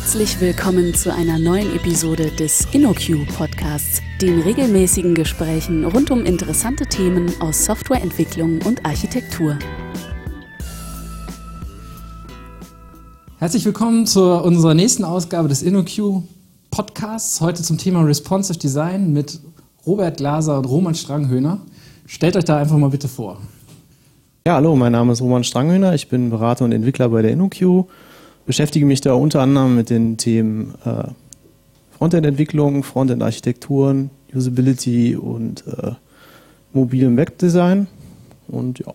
Herzlich willkommen zu einer neuen Episode des InnoQ Podcasts, den regelmäßigen Gesprächen rund um interessante Themen aus Softwareentwicklung und Architektur. Herzlich willkommen zu unserer nächsten Ausgabe des InnoQ Podcasts. Heute zum Thema Responsive Design mit Robert Glaser und Roman Stranghöhner. Stellt euch da einfach mal bitte vor. Ja, hallo, mein Name ist Roman Stranghöhner. Ich bin Berater und Entwickler bei der InnoQ beschäftige mich da unter anderem mit den Themen äh, Frontend-Entwicklung, Frontend-Architekturen, Usability und äh, mobilem Webdesign. Und ja.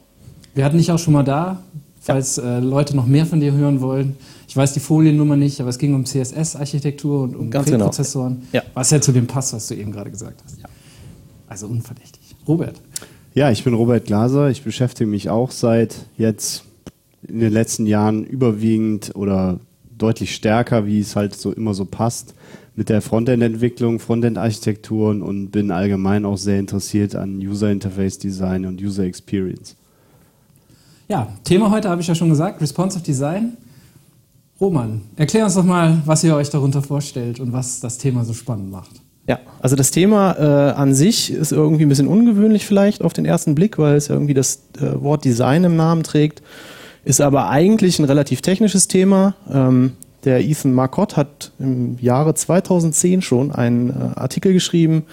Wir hatten dich auch schon mal da, falls ja. äh, Leute noch mehr von dir hören wollen. Ich weiß die Foliennummer nicht, aber es ging um CSS-Architektur und um Ganz genau. Prozessoren, ja. was ja zu dem passt, was du eben gerade gesagt hast. Ja. Also unverdächtig. Robert. Ja, ich bin Robert Glaser. Ich beschäftige mich auch seit jetzt in den letzten Jahren überwiegend oder deutlich stärker, wie es halt so immer so passt, mit der Frontend-Entwicklung, Frontend-Architekturen und bin allgemein auch sehr interessiert an User Interface Design und User Experience. Ja, Thema heute habe ich ja schon gesagt, Responsive Design. Roman, erklär uns doch mal, was ihr euch darunter vorstellt und was das Thema so spannend macht. Ja, also das Thema äh, an sich ist irgendwie ein bisschen ungewöhnlich vielleicht auf den ersten Blick, weil es irgendwie das äh, Wort Design im Namen trägt. Ist aber eigentlich ein relativ technisches Thema. Ähm, der Ethan Marcotte hat im Jahre 2010 schon einen äh, Artikel geschrieben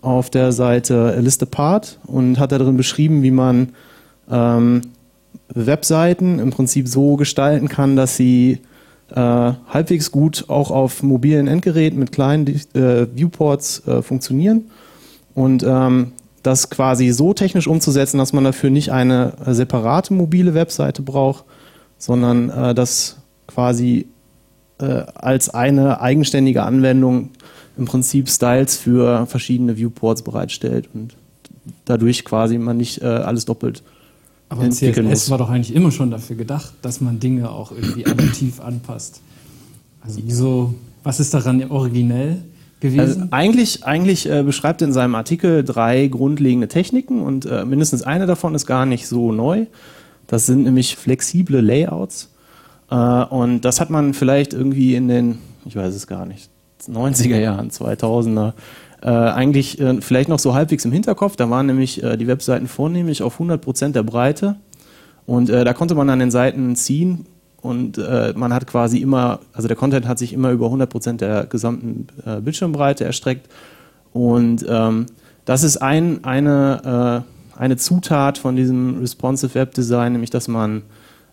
auf der Seite List Apart und hat darin beschrieben, wie man ähm, Webseiten im Prinzip so gestalten kann, dass sie äh, halbwegs gut auch auf mobilen Endgeräten mit kleinen äh, Viewports äh, funktionieren. Und ähm, das quasi so technisch umzusetzen, dass man dafür nicht eine separate mobile Webseite braucht, sondern äh, das quasi äh, als eine eigenständige Anwendung im Prinzip Styles für verschiedene Viewports bereitstellt und dadurch quasi man nicht äh, alles doppelt aber CSS muss. war doch eigentlich immer schon dafür gedacht, dass man Dinge auch irgendwie adaptiv anpasst. Also wieso, was ist daran originell? Gewesen? Also eigentlich eigentlich äh, beschreibt er in seinem Artikel drei grundlegende Techniken und äh, mindestens eine davon ist gar nicht so neu. Das sind nämlich flexible Layouts. Äh, und das hat man vielleicht irgendwie in den, ich weiß es gar nicht, 90er Jahren, 2000er, äh, eigentlich äh, vielleicht noch so halbwegs im Hinterkopf. Da waren nämlich äh, die Webseiten vornehmlich auf 100% der Breite. Und da konnte man an den Seiten ziehen, und äh, man hat quasi immer, also der Content hat sich immer über 100% der gesamten äh, Bildschirmbreite erstreckt und ähm, das ist ein, eine, äh, eine Zutat von diesem Responsive Web Design, nämlich dass man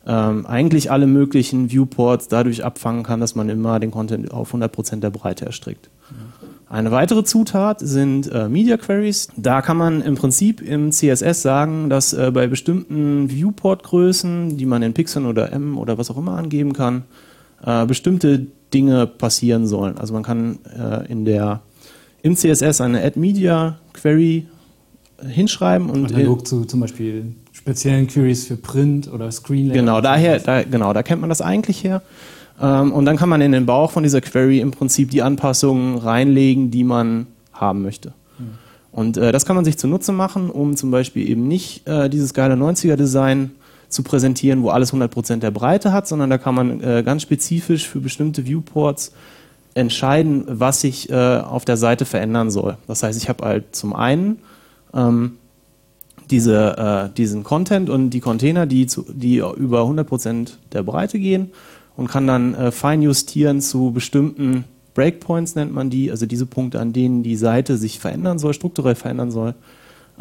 ähm, eigentlich alle möglichen Viewports dadurch abfangen kann, dass man immer den Content auf 100% der Breite erstreckt. Eine weitere Zutat sind äh, Media Queries. Da kann man im Prinzip im CSS sagen, dass äh, bei bestimmten Viewport-Größen, die man in Pixeln oder M oder was auch immer angeben kann, äh, bestimmte Dinge passieren sollen. Also man kann äh, in der, im CSS eine Add Media Query hinschreiben und analog zu zum Beispiel speziellen Queries für Print oder Screen. Genau, daher, da, genau, da kennt man das eigentlich her. Ähm, und dann kann man in den Bauch von dieser Query im Prinzip die Anpassungen reinlegen, die man haben möchte. Mhm. Und äh, das kann man sich zunutze machen, um zum Beispiel eben nicht äh, dieses geile 90er-Design zu präsentieren, wo alles 100% der Breite hat, sondern da kann man äh, ganz spezifisch für bestimmte Viewports entscheiden, was sich äh, auf der Seite verändern soll. Das heißt, ich habe halt zum einen ähm, diese, äh, diesen Content und die Container, die, zu, die über 100% der Breite gehen und kann dann äh, fein justieren zu bestimmten Breakpoints, nennt man die, also diese Punkte, an denen die Seite sich verändern soll, strukturell verändern soll.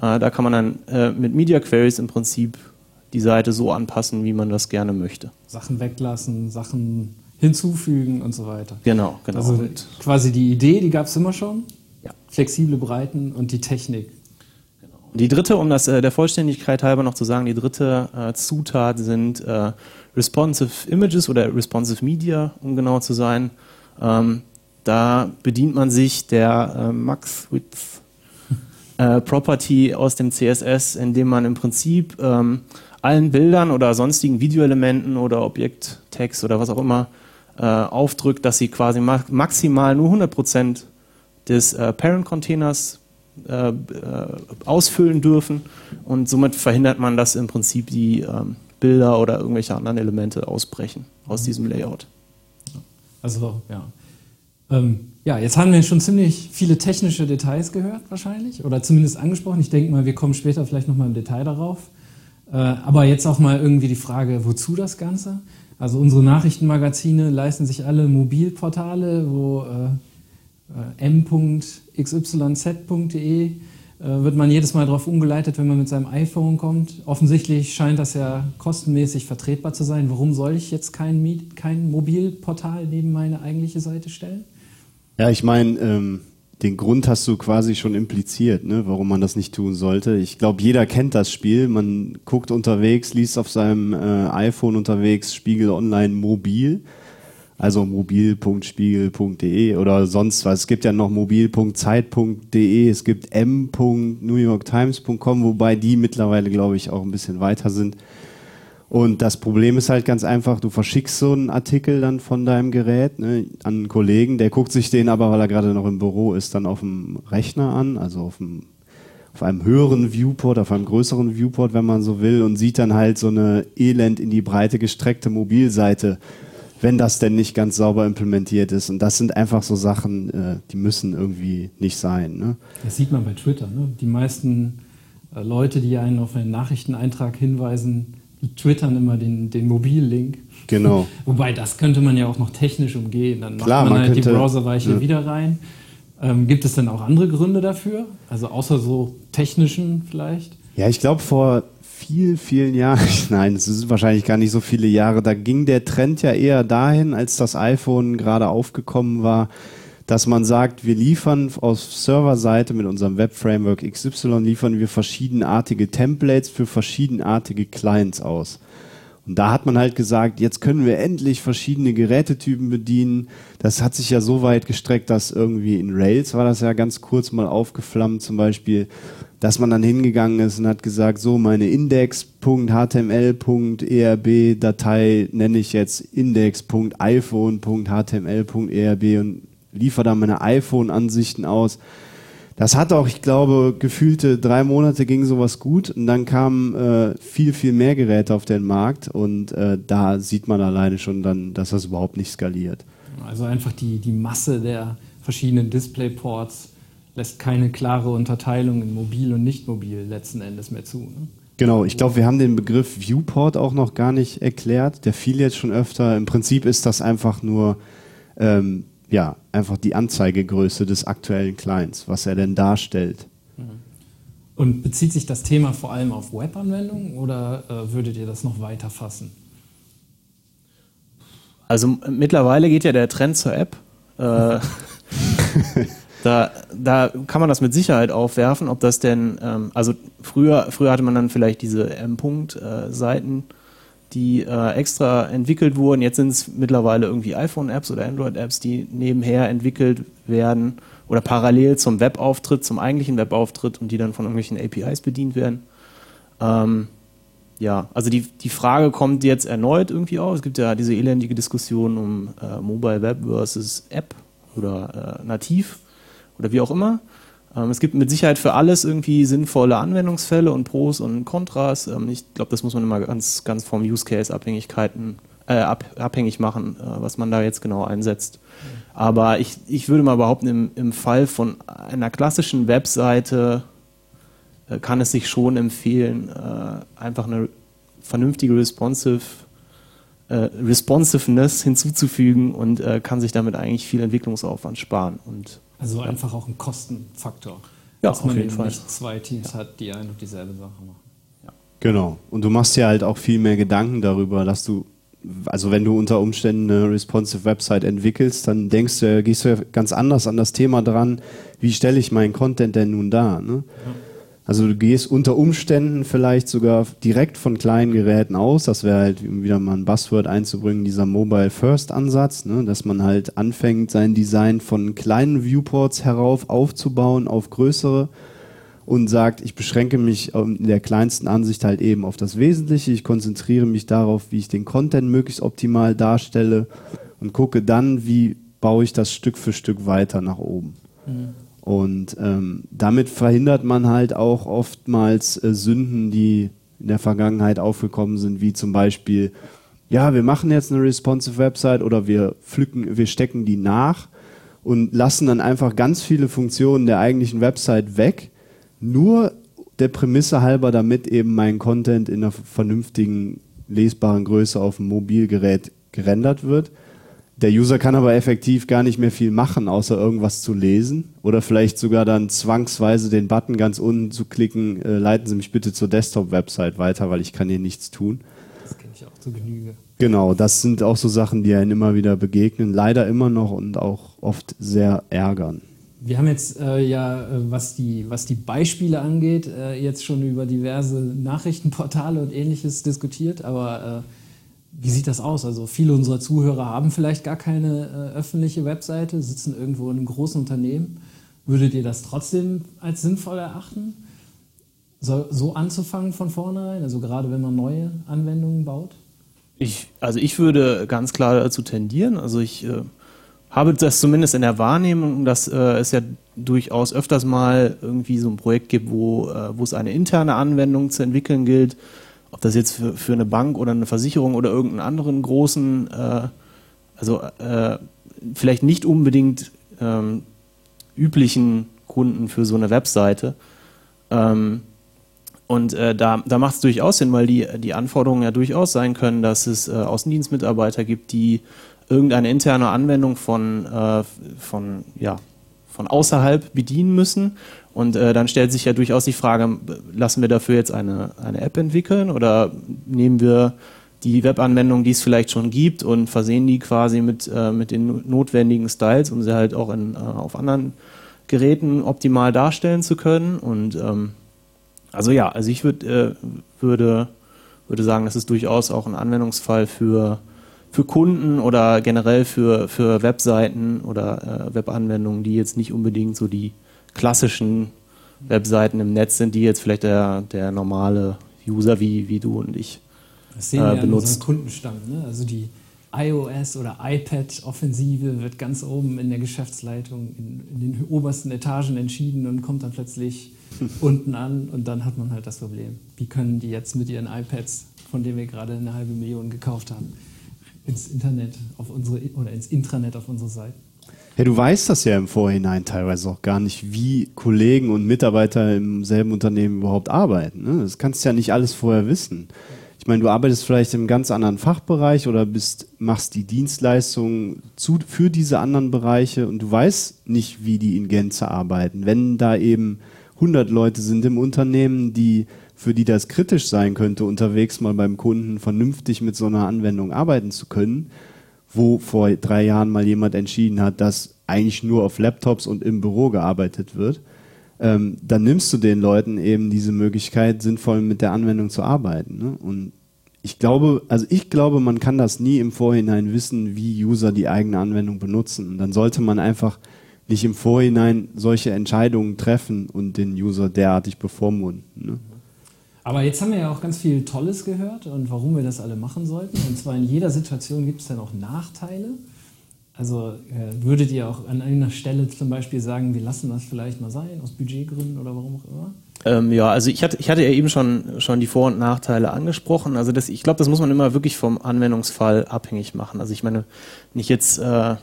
Äh, da kann man dann äh, mit Media Queries im Prinzip die Seite so anpassen, wie man das gerne möchte. Sachen weglassen, Sachen hinzufügen und so weiter. Genau, genau. Also quasi die Idee, die gab es immer schon. Ja. Flexible Breiten und die Technik. Die dritte, um das äh, der Vollständigkeit halber noch zu sagen, die dritte äh, Zutat sind äh, Responsive Images oder Responsive Media, um genau zu sein. Ähm, da bedient man sich der äh, Max-Width äh, Property aus dem CSS, indem man im Prinzip ähm, allen Bildern oder sonstigen Videoelementen oder Objekttext oder was auch immer äh, aufdrückt, dass sie quasi ma maximal nur 100% des Parent-Containers äh, äh, ausfüllen dürfen und somit verhindert man, dass im Prinzip die ähm, Bilder oder irgendwelche anderen Elemente ausbrechen aus diesem Layout. Also, ja. Ähm, ja, jetzt haben wir schon ziemlich viele technische Details gehört, wahrscheinlich, oder zumindest angesprochen. Ich denke mal, wir kommen später vielleicht nochmal im Detail darauf. Äh, aber jetzt auch mal irgendwie die Frage, wozu das Ganze? Also unsere Nachrichtenmagazine leisten sich alle Mobilportale, wo äh, m.xyz.de äh, wird man jedes Mal darauf umgeleitet, wenn man mit seinem iPhone kommt. Offensichtlich scheint das ja kostenmäßig vertretbar zu sein. Warum soll ich jetzt kein, kein Mobilportal neben meine eigentliche Seite stellen? Ja, ich meine, ähm, den Grund hast du quasi schon impliziert, ne, warum man das nicht tun sollte. Ich glaube, jeder kennt das Spiel. Man guckt unterwegs, liest auf seinem äh, iPhone unterwegs Spiegel Online mobil. Also mobil.spiegel.de oder sonst was. Es gibt ja noch mobil.zeit.de, es gibt m.newyorktimes.com, wobei die mittlerweile, glaube ich, auch ein bisschen weiter sind. Und das Problem ist halt ganz einfach, du verschickst so einen Artikel dann von deinem Gerät ne, an einen Kollegen, der guckt sich den aber, weil er gerade noch im Büro ist, dann auf dem Rechner an, also auf, dem, auf einem höheren Viewport, auf einem größeren Viewport, wenn man so will, und sieht dann halt so eine elend in die Breite gestreckte Mobilseite, wenn das denn nicht ganz sauber implementiert ist. Und das sind einfach so Sachen, äh, die müssen irgendwie nicht sein. Ne? Das sieht man bei Twitter. Ne? Die meisten äh, Leute, die einen auf einen Nachrichteneintrag hinweisen, twittern immer den, den Mobillink. Genau. Wobei, das könnte man ja auch noch technisch umgehen. Dann Klar, macht man, man halt könnte, die Browserweiche ja. wieder rein. Ähm, gibt es denn auch andere Gründe dafür? Also außer so technischen vielleicht? Ja, ich glaube vor viel, vielen Jahren, nein, es sind wahrscheinlich gar nicht so viele Jahre, da ging der Trend ja eher dahin, als das iPhone gerade aufgekommen war, dass man sagt, wir liefern auf Serverseite mit unserem Web-Framework XY liefern wir verschiedenartige Templates für verschiedenartige Clients aus. Und da hat man halt gesagt, jetzt können wir endlich verschiedene Gerätetypen bedienen. Das hat sich ja so weit gestreckt, dass irgendwie in Rails war das ja ganz kurz mal aufgeflammt, zum Beispiel, dass man dann hingegangen ist und hat gesagt, so meine index.html.erb-Datei nenne ich jetzt index.iphone.html.erb und liefere da meine iPhone-Ansichten aus. Das hat auch, ich glaube, gefühlte drei Monate ging sowas gut und dann kamen äh, viel, viel mehr Geräte auf den Markt und äh, da sieht man alleine schon dann, dass das überhaupt nicht skaliert. Also einfach die, die Masse der verschiedenen Displayports lässt keine klare Unterteilung in mobil und nicht mobil letzten Endes mehr zu. Ne? Genau, ich glaube, wir haben den Begriff Viewport auch noch gar nicht erklärt. Der fiel jetzt schon öfter. Im Prinzip ist das einfach nur ähm, ja, einfach die Anzeigegröße des aktuellen Clients, was er denn darstellt. Mhm. Und bezieht sich das Thema vor allem auf Webanwendungen oder äh, würdet ihr das noch weiter fassen? Also mittlerweile geht ja der Trend zur App. Äh, da, da kann man das mit Sicherheit aufwerfen, ob das denn, ähm, also früher, früher hatte man dann vielleicht diese M-Punkt-Seiten. Äh, die äh, extra entwickelt wurden. Jetzt sind es mittlerweile irgendwie iPhone-Apps oder Android-Apps, die nebenher entwickelt werden oder parallel zum Webauftritt, zum eigentlichen Webauftritt und die dann von irgendwelchen APIs bedient werden. Ähm, ja, also die, die Frage kommt jetzt erneut irgendwie auf. Es gibt ja diese elendige Diskussion um äh, Mobile Web versus App oder äh, nativ oder wie auch immer. Ähm, es gibt mit Sicherheit für alles irgendwie sinnvolle Anwendungsfälle und Pros und Kontras. Ähm, ich glaube, das muss man immer ganz, ganz vom Use Case Abhängigkeiten äh, ab, abhängig machen, äh, was man da jetzt genau einsetzt. Aber ich, ich würde mal behaupten, im, im Fall von einer klassischen Webseite äh, kann es sich schon empfehlen, äh, einfach eine vernünftige responsive Responsiveness hinzuzufügen und äh, kann sich damit eigentlich viel Entwicklungsaufwand sparen. Und also einfach auch ein Kostenfaktor. Ja, dass man jeden Fall. nicht zwei Teams ja. hat, die ein und dieselbe Sache machen. Ja. Genau. Und du machst dir halt auch viel mehr Gedanken darüber, dass du, also wenn du unter Umständen eine responsive Website entwickelst, dann denkst du, gehst du ja ganz anders an das Thema dran, wie stelle ich meinen Content denn nun dar? Ne? Ja. Also du gehst unter Umständen vielleicht sogar direkt von kleinen Geräten aus. Das wäre halt wieder mal ein Buzzword einzubringen, dieser Mobile First Ansatz, ne? dass man halt anfängt, sein Design von kleinen Viewports herauf aufzubauen auf größere und sagt, ich beschränke mich in der kleinsten Ansicht halt eben auf das Wesentliche. Ich konzentriere mich darauf, wie ich den Content möglichst optimal darstelle und gucke dann, wie baue ich das Stück für Stück weiter nach oben. Mhm. Und ähm, damit verhindert man halt auch oftmals äh, Sünden, die in der Vergangenheit aufgekommen sind, wie zum Beispiel ja, wir machen jetzt eine responsive Website oder wir pflücken, wir stecken die nach und lassen dann einfach ganz viele Funktionen der eigentlichen Website weg, nur der Prämisse halber, damit eben mein Content in einer vernünftigen, lesbaren Größe auf dem Mobilgerät gerendert wird. Der User kann aber effektiv gar nicht mehr viel machen, außer irgendwas zu lesen oder vielleicht sogar dann zwangsweise den Button ganz unten zu klicken, äh, leiten Sie mich bitte zur Desktop-Website weiter, weil ich kann hier nichts tun. Das kenne ich auch zu Genüge. Genau, das sind auch so Sachen, die einen immer wieder begegnen, leider immer noch und auch oft sehr ärgern. Wir haben jetzt äh, ja, äh, was die, was die Beispiele angeht, äh, jetzt schon über diverse Nachrichtenportale und ähnliches diskutiert, aber äh, wie sieht das aus? Also viele unserer Zuhörer haben vielleicht gar keine äh, öffentliche Webseite, sitzen irgendwo in einem großen Unternehmen. Würdet ihr das trotzdem als sinnvoll erachten, so, so anzufangen von vornherein? Also gerade wenn man neue Anwendungen baut? Ich, also ich würde ganz klar dazu tendieren. Also ich äh, habe das zumindest in der Wahrnehmung, dass äh, es ja durchaus öfters mal irgendwie so ein Projekt gibt, wo, äh, wo es eine interne Anwendung zu entwickeln gilt ob das jetzt für, für eine Bank oder eine Versicherung oder irgendeinen anderen großen, äh, also äh, vielleicht nicht unbedingt ähm, üblichen Kunden für so eine Webseite. Ähm, und äh, da, da macht es durchaus Sinn, weil die, die Anforderungen ja durchaus sein können, dass es äh, Außendienstmitarbeiter gibt, die irgendeine interne Anwendung von, äh, von, ja, von außerhalb bedienen müssen und äh, dann stellt sich ja durchaus die Frage, lassen wir dafür jetzt eine, eine App entwickeln oder nehmen wir die Webanwendung, die es vielleicht schon gibt und versehen die quasi mit, äh, mit den notwendigen Styles, um sie halt auch in, äh, auf anderen Geräten optimal darstellen zu können. Und ähm, also ja, also ich würd, äh, würde, würde sagen, das ist durchaus auch ein Anwendungsfall für, für Kunden oder generell für, für Webseiten oder äh, Webanwendungen, die jetzt nicht unbedingt so die klassischen Webseiten im Netz sind, die jetzt vielleicht der, der normale User wie, wie du und ich das sehen wir äh, benutzt. Kundenstamm. Ne? Also die iOS oder iPad-Offensive wird ganz oben in der Geschäftsleitung in, in, den obersten Etagen entschieden und kommt dann plötzlich unten an und dann hat man halt das Problem. Wie können die jetzt mit ihren iPads, von denen wir gerade eine halbe Million gekauft haben, ins Internet auf unsere oder ins Intranet auf unsere Seite? Ja, du weißt das ja im Vorhinein teilweise auch gar nicht, wie Kollegen und Mitarbeiter im selben Unternehmen überhaupt arbeiten. Ne? Das kannst du ja nicht alles vorher wissen. Ich meine, du arbeitest vielleicht im ganz anderen Fachbereich oder bist, machst die Dienstleistung zu, für diese anderen Bereiche und du weißt nicht, wie die in Gänze arbeiten. Wenn da eben 100 Leute sind im Unternehmen, die für die das kritisch sein könnte, unterwegs mal beim Kunden vernünftig mit so einer Anwendung arbeiten zu können, wo vor drei Jahren mal jemand entschieden hat, dass eigentlich nur auf Laptops und im Büro gearbeitet wird, ähm, dann nimmst du den Leuten eben diese Möglichkeit, sinnvoll mit der Anwendung zu arbeiten. Ne? Und ich glaube, also ich glaube, man kann das nie im Vorhinein wissen, wie User die eigene Anwendung benutzen. Und dann sollte man einfach nicht im Vorhinein solche Entscheidungen treffen und den User derartig bevormunden. Ne? Aber jetzt haben wir ja auch ganz viel Tolles gehört und warum wir das alle machen sollten. Und zwar in jeder Situation gibt es dann auch Nachteile. Also äh, würdet ihr auch an einer Stelle zum Beispiel sagen, wir lassen das vielleicht mal sein, aus Budgetgründen oder warum auch immer? Ähm, ja, also ich hatte, ich hatte ja eben schon, schon die Vor- und Nachteile angesprochen. Also das, ich glaube, das muss man immer wirklich vom Anwendungsfall abhängig machen. Also ich meine, nicht jetzt äh,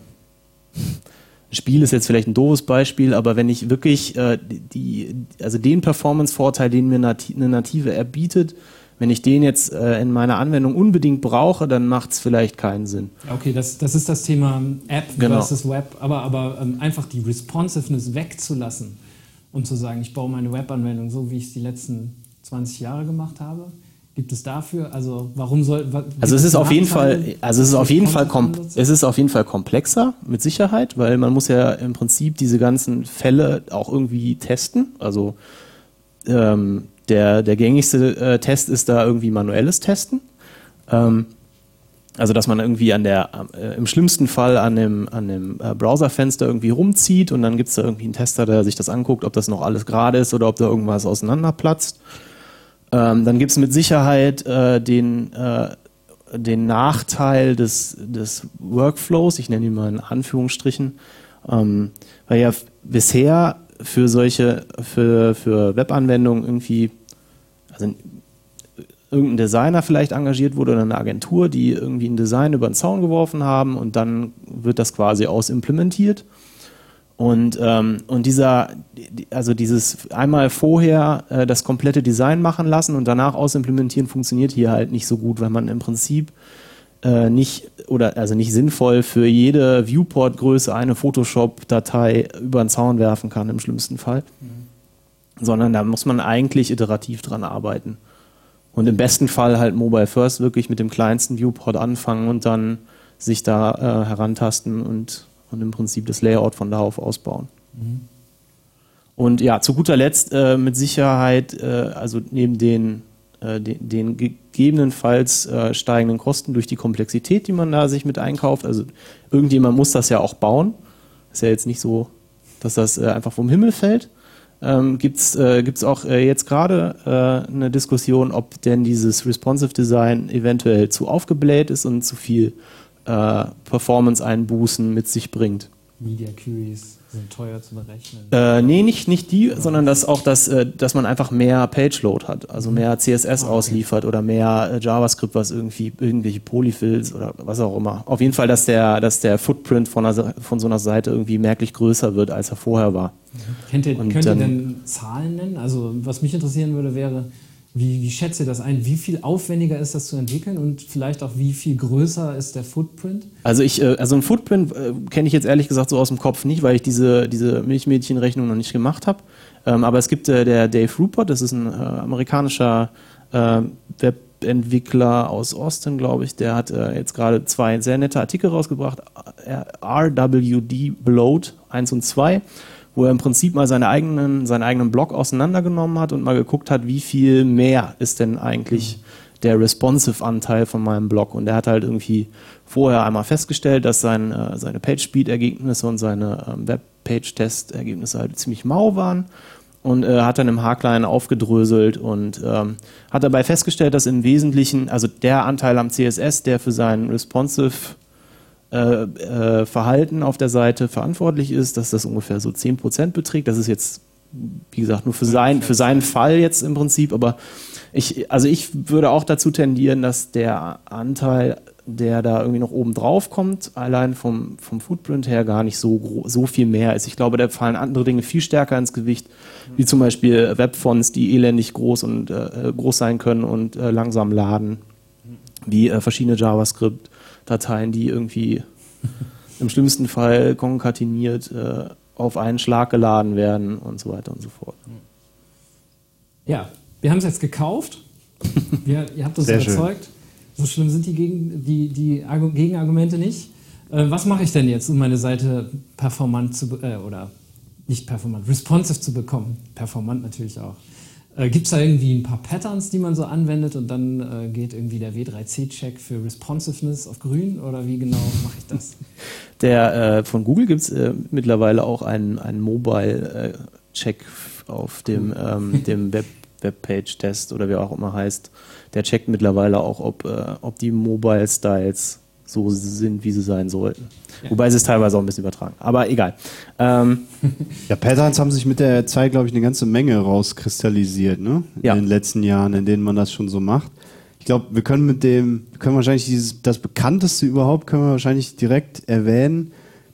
Spiel ist jetzt vielleicht ein doofes Beispiel, aber wenn ich wirklich äh, die, also den Performance-Vorteil, den mir nati eine native App bietet, wenn ich den jetzt äh, in meiner Anwendung unbedingt brauche, dann macht es vielleicht keinen Sinn. Okay, das, das ist das Thema App genau. versus Web, aber, aber ähm, einfach die Responsiveness wegzulassen und zu sagen, ich baue meine Webanwendung so, wie ich es die letzten 20 Jahre gemacht habe Gibt es dafür? Also warum soll? Also es ist auf jeden Fall, also es ist auf jeden Fall, es ist auf jeden Fall komplexer mit Sicherheit, weil man muss ja im Prinzip diese ganzen Fälle auch irgendwie testen. Also ähm, der der gängigste äh, Test ist da irgendwie manuelles Testen. Ähm, also dass man irgendwie an der, äh, im schlimmsten Fall an dem, an dem äh, Browserfenster irgendwie rumzieht und dann gibt es da irgendwie einen Tester, der sich das anguckt, ob das noch alles gerade ist oder ob da irgendwas auseinanderplatzt. Ähm, dann gibt es mit Sicherheit äh, den, äh, den Nachteil des, des Workflows, ich nenne ihn mal in Anführungsstrichen, ähm, weil ja bisher für solche, für, für Webanwendungen irgendwie, also irgendein Designer vielleicht engagiert wurde oder eine Agentur, die irgendwie ein Design über den Zaun geworfen haben und dann wird das quasi ausimplementiert. Und, ähm, und dieser, also dieses einmal vorher äh, das komplette Design machen lassen und danach ausimplementieren funktioniert hier halt nicht so gut, weil man im Prinzip äh, nicht oder also nicht sinnvoll für jede Viewport-Größe eine Photoshop-Datei über den Zaun werfen kann im schlimmsten Fall. Mhm. Sondern da muss man eigentlich iterativ dran arbeiten. Und im besten Fall halt Mobile First wirklich mit dem kleinsten Viewport anfangen und dann sich da äh, herantasten und, und im Prinzip das Layout von da auf ausbauen. Mhm. Und ja, zu guter Letzt äh, mit Sicherheit, äh, also neben den, äh, den, den gegebenenfalls äh, steigenden Kosten durch die Komplexität, die man da sich mit einkauft, also irgendjemand muss das ja auch bauen. Ist ja jetzt nicht so, dass das äh, einfach vom Himmel fällt ähm, gibt es äh, gibt's auch jetzt gerade eine Diskussion, ob denn dieses Responsive Design eventuell zu aufgebläht ist und zu viel äh, Performance-Einbußen mit sich bringt. Media Queries sind teuer zu berechnen. Äh, nee, nicht, nicht die, sondern dass auch das, äh, dass man einfach mehr Page-Load hat, also mehr CSS ah, okay. ausliefert oder mehr äh, JavaScript, was irgendwie irgendwelche Polyfills oder was auch immer. Auf jeden Fall, dass der, dass der Footprint von, einer, von so einer Seite irgendwie merklich größer wird, als er vorher war. Mhm. Kennt ihr, könnt ihr denn Zahlen nennen? Also was mich interessieren würde, wäre, wie, wie schätzt ihr das ein? Wie viel aufwendiger ist das zu entwickeln und vielleicht auch wie viel größer ist der Footprint? Also ich, äh, also ein Footprint äh, kenne ich jetzt ehrlich gesagt so aus dem Kopf nicht, weil ich diese, diese Milchmädchenrechnung noch nicht gemacht habe. Ähm, aber es gibt äh, der Dave Rupert, das ist ein amerikanischer Webentwickler aus Austin, glaube ich. Der hat jetzt gerade zwei sehr nette Artikel rausgebracht. RWD Bloat 1 und 2 wo er im Prinzip mal seine eigenen, seinen eigenen Blog auseinandergenommen hat und mal geguckt hat, wie viel mehr ist denn eigentlich der Responsive-Anteil von meinem Blog. Und er hat halt irgendwie vorher einmal festgestellt, dass sein, äh, seine Page-Speed-Ergebnisse und seine ähm, Web-Page-Test-Ergebnisse halt ziemlich mau waren und äh, hat dann im Haarklein aufgedröselt und ähm, hat dabei festgestellt, dass im Wesentlichen, also der Anteil am CSS, der für seinen Responsive äh, äh, Verhalten auf der Seite verantwortlich ist, dass das ungefähr so 10% beträgt. Das ist jetzt, wie gesagt, nur für, sein, für seinen Fall jetzt im Prinzip, aber ich, also ich würde auch dazu tendieren, dass der Anteil, der da irgendwie noch oben drauf kommt, allein vom, vom Footprint her gar nicht so, so viel mehr ist. Ich glaube, da fallen andere Dinge viel stärker ins Gewicht, wie zum Beispiel Webfonts, die elendig groß und äh, groß sein können und äh, langsam laden, wie äh, verschiedene JavaScript Dateien, die irgendwie im schlimmsten Fall konkateniert äh, auf einen Schlag geladen werden und so weiter und so fort. Ja, wir haben es jetzt gekauft. Wir, ihr habt uns überzeugt. Schön. So schlimm sind die, Gegen, die, die Gegenargumente nicht. Äh, was mache ich denn jetzt, um meine Seite performant zu äh, oder nicht performant, responsive zu bekommen? Performant natürlich auch. Äh, Gibt es da irgendwie ein paar Patterns, die man so anwendet und dann äh, geht irgendwie der W3C-Check für Responsiveness auf grün oder wie genau mache ich das? Der, äh, von Google gibt es äh, mittlerweile auch einen, einen Mobile-Check auf dem, ähm, dem Web, Webpage-Test oder wie auch immer heißt. Der checkt mittlerweile auch, ob, äh, ob die Mobile-Styles so sind, wie sie sein sollten. Ja. Wobei sie es teilweise auch ein bisschen übertragen. Aber egal. Ähm, ja, Patterns haben sich mit der Zeit, glaube ich, eine ganze Menge rauskristallisiert, ne? In ja. den letzten Jahren, in denen man das schon so macht. Ich glaube, wir können mit dem, wir können wahrscheinlich dieses, das bekannteste überhaupt, können wir wahrscheinlich direkt erwähnen,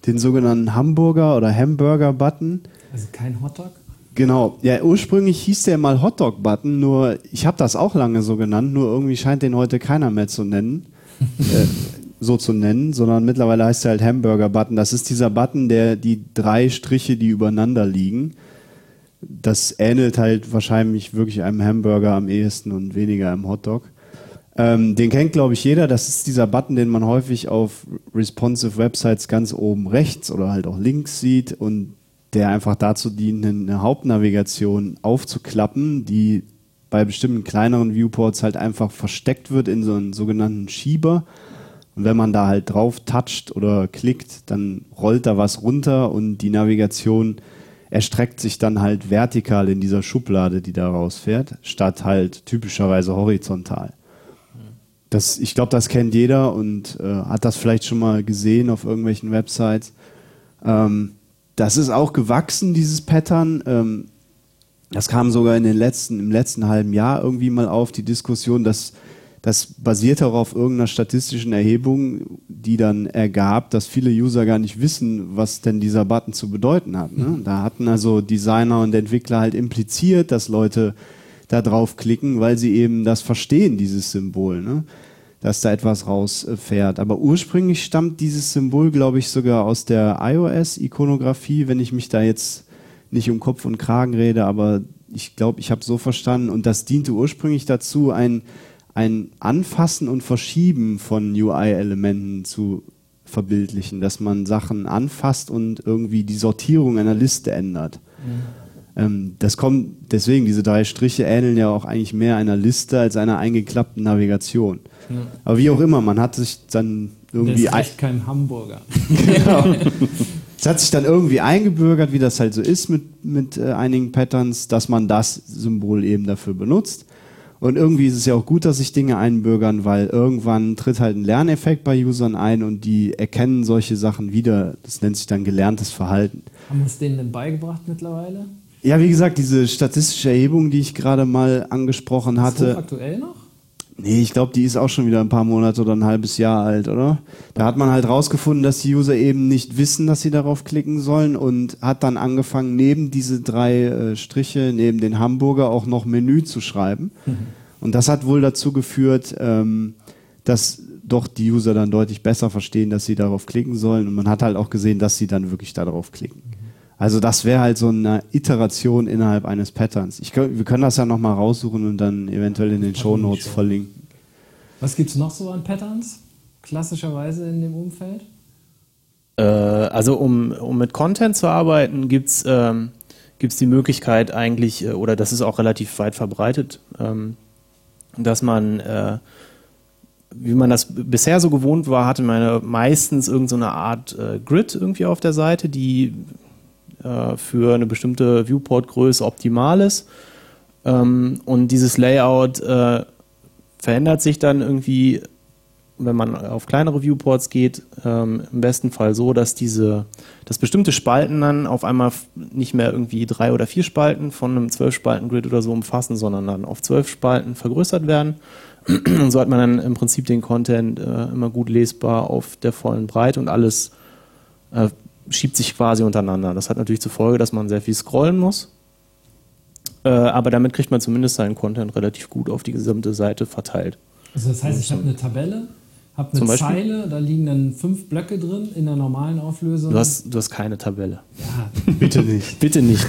den sogenannten Hamburger oder Hamburger-Button. Also kein Hotdog? Genau, ja, ursprünglich hieß der mal Hotdog-Button, nur ich habe das auch lange so genannt, nur irgendwie scheint den heute keiner mehr zu nennen. äh, so zu nennen, sondern mittlerweile heißt er halt Hamburger-Button. Das ist dieser Button, der die drei Striche, die übereinander liegen, das ähnelt halt wahrscheinlich wirklich einem Hamburger am ehesten und weniger einem Hotdog. Ähm, den kennt, glaube ich, jeder. Das ist dieser Button, den man häufig auf responsive Websites ganz oben rechts oder halt auch links sieht und der einfach dazu dient, eine Hauptnavigation aufzuklappen, die bei bestimmten kleineren Viewports halt einfach versteckt wird in so einen sogenannten Schieber und wenn man da halt drauf toucht oder klickt, dann rollt da was runter und die Navigation erstreckt sich dann halt vertikal in dieser Schublade, die da rausfährt, statt halt typischerweise horizontal. Das, ich glaube, das kennt jeder und äh, hat das vielleicht schon mal gesehen auf irgendwelchen Websites. Ähm, das ist auch gewachsen, dieses Pattern. Ähm, das kam sogar in den letzten, im letzten halben Jahr irgendwie mal auf, die Diskussion, dass das basiert auch auf irgendeiner statistischen Erhebung, die dann ergab, dass viele User gar nicht wissen, was denn dieser Button zu bedeuten hat. Ne? Da hatten also Designer und Entwickler halt impliziert, dass Leute da drauf klicken, weil sie eben das verstehen, dieses Symbol, ne? dass da etwas rausfährt. Aber ursprünglich stammt dieses Symbol, glaube ich, sogar aus der iOS-Ikonografie, wenn ich mich da jetzt nicht um Kopf und Kragen rede, aber ich glaube, ich habe so verstanden. Und das diente ursprünglich dazu, ein ein Anfassen und Verschieben von UI-Elementen zu verbildlichen, dass man Sachen anfasst und irgendwie die Sortierung einer Liste ändert. Mhm. Ähm, das kommt deswegen, diese drei Striche ähneln ja auch eigentlich mehr einer Liste als einer eingeklappten Navigation. Ja. Aber wie auch immer, man hat sich dann irgendwie. Das ist kein Hamburger. genau. Es hat sich dann irgendwie eingebürgert, wie das halt so ist mit, mit äh, einigen Patterns, dass man das Symbol eben dafür benutzt. Und irgendwie ist es ja auch gut, dass sich Dinge einbürgern, weil irgendwann tritt halt ein Lerneffekt bei Usern ein und die erkennen solche Sachen wieder. Das nennt sich dann gelerntes Verhalten. Haben wir es denen denn beigebracht mittlerweile? Ja, wie gesagt, diese statistische Erhebung, die ich gerade mal angesprochen hatte. Ist aktuell noch? Nee, ich glaube, die ist auch schon wieder ein paar Monate oder ein halbes Jahr alt, oder? Da hat man halt rausgefunden, dass die User eben nicht wissen, dass sie darauf klicken sollen und hat dann angefangen, neben diese drei äh, Striche, neben den Hamburger auch noch Menü zu schreiben. Mhm. Und das hat wohl dazu geführt, ähm, dass doch die User dann deutlich besser verstehen, dass sie darauf klicken sollen. Und man hat halt auch gesehen, dass sie dann wirklich darauf klicken. Also das wäre halt so eine Iteration innerhalb eines Patterns. Ich, wir können das ja nochmal raussuchen und dann eventuell in den Show Notes verlinken. Was gibt es noch so an Patterns, klassischerweise in dem Umfeld? Äh, also um, um mit Content zu arbeiten, gibt es ähm, die Möglichkeit eigentlich, äh, oder das ist auch relativ weit verbreitet, ähm, dass man äh, wie man das bisher so gewohnt war, hatte man meistens irgendeine so Art äh, Grid irgendwie auf der Seite, die äh, für eine bestimmte Viewport-Größe optimal ist. Ähm, und dieses Layout äh, verändert sich dann irgendwie, wenn man auf kleinere Viewports geht, ähm, im besten Fall so, dass diese, dass bestimmte Spalten dann auf einmal nicht mehr irgendwie drei oder vier Spalten von einem Zwölf-Spalten-Grid oder so umfassen, sondern dann auf zwölf Spalten vergrößert werden. Und so hat man dann im Prinzip den Content äh, immer gut lesbar auf der vollen Breite und alles äh, schiebt sich quasi untereinander. Das hat natürlich zur Folge, dass man sehr viel scrollen muss. Äh, aber damit kriegt man zumindest seinen Content relativ gut auf die gesamte Seite verteilt. Also das heißt, ich habe eine Tabelle, habe eine Zeile, da liegen dann fünf Blöcke drin in der normalen Auflösung. Du hast, du hast keine Tabelle. Ja, bitte nicht. bitte nicht.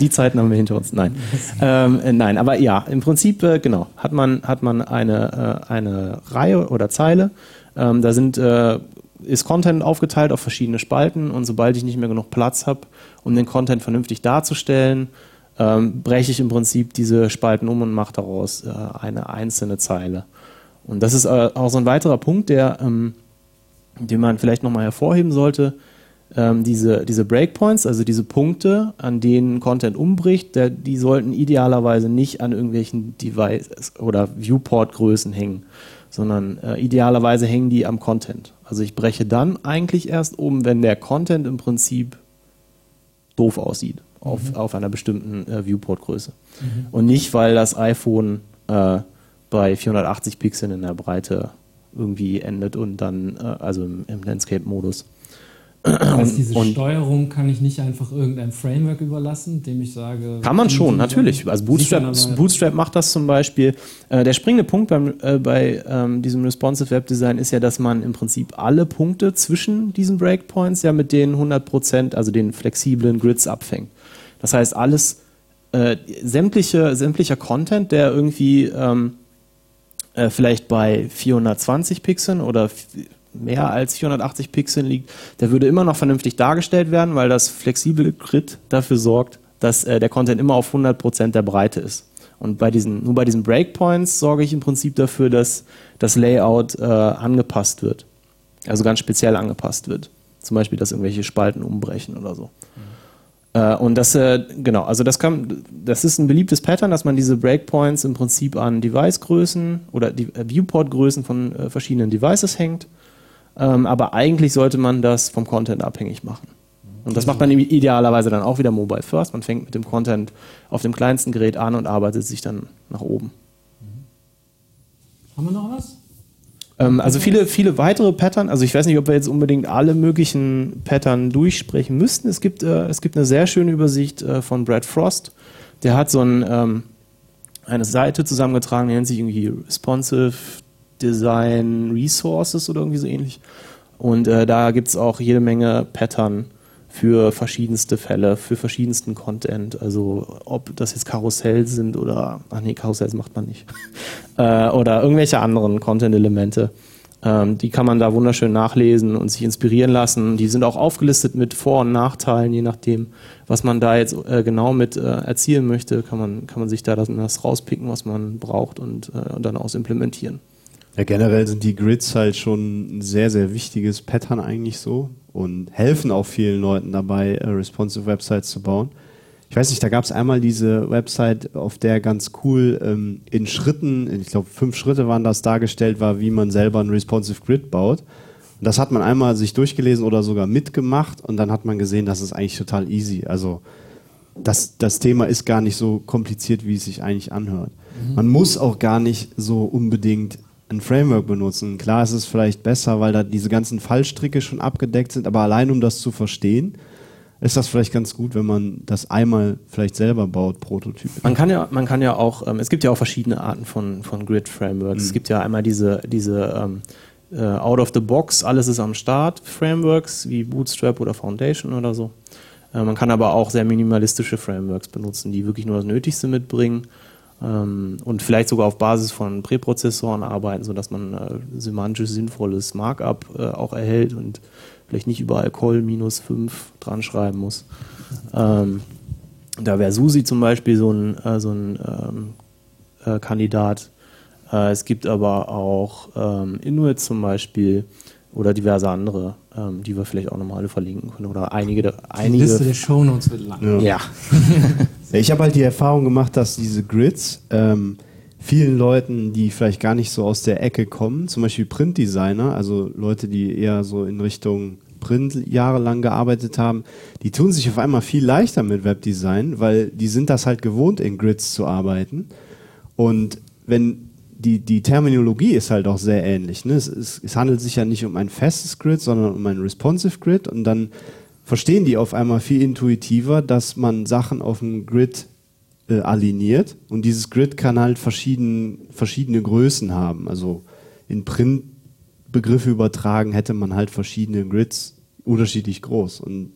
Die Zeiten haben wir hinter uns. Nein. Ähm, äh, nein, aber ja, im Prinzip, äh, genau, hat man, hat man eine, äh, eine Reihe oder Zeile. Ähm, da sind äh, ist Content aufgeteilt auf verschiedene Spalten und sobald ich nicht mehr genug Platz habe, um den Content vernünftig darzustellen, ähm, breche ich im Prinzip diese Spalten um und mache daraus äh, eine einzelne Zeile. Und das ist äh, auch so ein weiterer Punkt, der, ähm, den man vielleicht nochmal hervorheben sollte. Ähm, diese, diese Breakpoints, also diese Punkte, an denen Content umbricht, der, die sollten idealerweise nicht an irgendwelchen Devices oder Viewport-Größen hängen, sondern äh, idealerweise hängen die am Content. Also ich breche dann eigentlich erst um, wenn der Content im Prinzip doof aussieht auf, mhm. auf einer bestimmten äh, Viewport-Größe. Mhm. Und nicht, weil das iPhone äh, bei 480 Pixeln in der Breite irgendwie endet und dann, äh, also im, im Landscape-Modus. Also diese und Steuerung kann ich nicht einfach irgendeinem Framework überlassen, dem ich sage. Kann man schon, natürlich. Also Bootstrap, Bootstrap macht das zum Beispiel. Äh, der springende Punkt beim, äh, bei ähm, diesem Responsive Web Design ist ja, dass man im Prinzip alle Punkte zwischen diesen Breakpoints ja mit den 100%, also den flexiblen Grids abfängt. Das heißt, alles, äh, sämtliche, sämtlicher Content, der irgendwie ähm, äh, vielleicht bei 420 Pixeln oder mehr als 480 Pixeln liegt, der würde immer noch vernünftig dargestellt werden, weil das flexible Grid dafür sorgt, dass äh, der Content immer auf 100% der Breite ist. Und bei diesen, nur bei diesen Breakpoints sorge ich im Prinzip dafür, dass das Layout äh, angepasst wird. Also ganz speziell angepasst wird. Zum Beispiel, dass irgendwelche Spalten umbrechen oder so. Mhm. Äh, und das, äh, genau, also das kann, das ist ein beliebtes Pattern, dass man diese Breakpoints im Prinzip an Device-Größen oder die, äh, Viewport-Größen von äh, verschiedenen Devices hängt ähm, aber eigentlich sollte man das vom Content abhängig machen. Und das macht man idealerweise dann auch wieder mobile first. Man fängt mit dem Content auf dem kleinsten Gerät an und arbeitet sich dann nach oben. Haben wir noch was? Ähm, also viele, viele weitere Pattern. Also ich weiß nicht, ob wir jetzt unbedingt alle möglichen Pattern durchsprechen müssten. Es gibt, äh, es gibt eine sehr schöne Übersicht äh, von Brad Frost. Der hat so ein, ähm, eine Seite zusammengetragen, die nennt sich irgendwie Responsive Design Resources oder irgendwie so ähnlich. Und äh, da gibt es auch jede Menge Pattern für verschiedenste Fälle, für verschiedensten Content. Also ob das jetzt Karussells sind oder, ach nee, Karussells macht man nicht. äh, oder irgendwelche anderen Content-Elemente. Ähm, die kann man da wunderschön nachlesen und sich inspirieren lassen. Die sind auch aufgelistet mit Vor- und Nachteilen, je nachdem, was man da jetzt äh, genau mit äh, erzielen möchte, kann man, kann man sich da das, das rauspicken, was man braucht und, äh, und dann aus implementieren. Ja, generell sind die Grids halt schon ein sehr, sehr wichtiges Pattern eigentlich so und helfen auch vielen Leuten dabei, äh, responsive Websites zu bauen. Ich weiß nicht, da gab es einmal diese Website, auf der ganz cool ähm, in Schritten, ich glaube fünf Schritte waren das dargestellt war, wie man selber ein responsive Grid baut. Und das hat man einmal sich durchgelesen oder sogar mitgemacht und dann hat man gesehen, das ist eigentlich total easy. Also das, das Thema ist gar nicht so kompliziert, wie es sich eigentlich anhört. Mhm. Man muss auch gar nicht so unbedingt ein Framework benutzen. Klar, es ist vielleicht besser, weil da diese ganzen Fallstricke schon abgedeckt sind, aber allein um das zu verstehen, ist das vielleicht ganz gut, wenn man das einmal vielleicht selber baut, Prototyp. Man kann ja, man kann ja auch, ähm, es gibt ja auch verschiedene Arten von, von Grid-Frameworks. Mhm. Es gibt ja einmal diese, diese ähm, äh, Out of the Box, alles ist am Start, Frameworks wie Bootstrap oder Foundation oder so. Äh, man kann aber auch sehr minimalistische Frameworks benutzen, die wirklich nur das Nötigste mitbringen und vielleicht sogar auf Basis von Präprozessoren arbeiten, sodass man äh, semantisch sinnvolles Markup äh, auch erhält und vielleicht nicht überall col minus 5 dran schreiben muss. Ähm, da wäre Susi zum Beispiel so ein, äh, so ein ähm, äh, Kandidat. Äh, es gibt aber auch ähm, Inuit zum Beispiel oder diverse andere, ähm, die wir vielleicht auch nochmal alle verlinken können. Oder einige. Die einige Liste der Shownotes wird lang. Ja. ich habe halt die Erfahrung gemacht, dass diese Grids ähm, vielen Leuten, die vielleicht gar nicht so aus der Ecke kommen, zum Beispiel Printdesigner, also Leute, die eher so in Richtung Print jahrelang gearbeitet haben, die tun sich auf einmal viel leichter mit Webdesign, weil die sind das halt gewohnt, in Grids zu arbeiten. Und wenn die, die Terminologie ist halt auch sehr ähnlich. Ne? Es, es, es, handelt sich ja nicht um ein festes Grid, sondern um ein responsive Grid und dann verstehen die auf einmal viel intuitiver, dass man Sachen auf dem Grid äh, aligniert und dieses Grid kann halt verschieden, verschiedene Größen haben. Also in Printbegriffe übertragen hätte man halt verschiedene Grids unterschiedlich groß und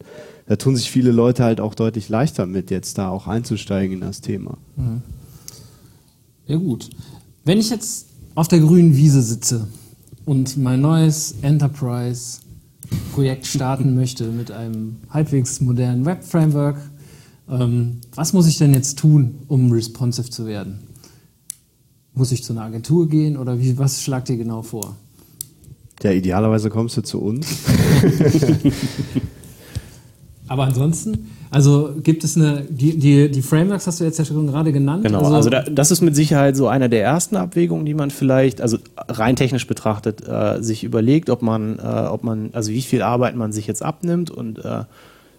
da tun sich viele Leute halt auch deutlich leichter mit, jetzt da auch einzusteigen in das Thema. Mhm. Ja gut. Wenn ich jetzt auf der grünen Wiese sitze und mein neues Enterprise-Projekt starten möchte mit einem halbwegs modernen Web-Framework, ähm, was muss ich denn jetzt tun, um responsive zu werden? Muss ich zu einer Agentur gehen oder wie, was schlagt ihr genau vor? Ja, idealerweise kommst du zu uns. Aber ansonsten, also gibt es eine, die, die, die Frameworks hast du jetzt ja schon gerade genannt. Genau, also, also da, das ist mit Sicherheit so einer der ersten Abwägungen, die man vielleicht, also rein technisch betrachtet, äh, sich überlegt, ob man, äh, ob man, also wie viel Arbeit man sich jetzt abnimmt und äh,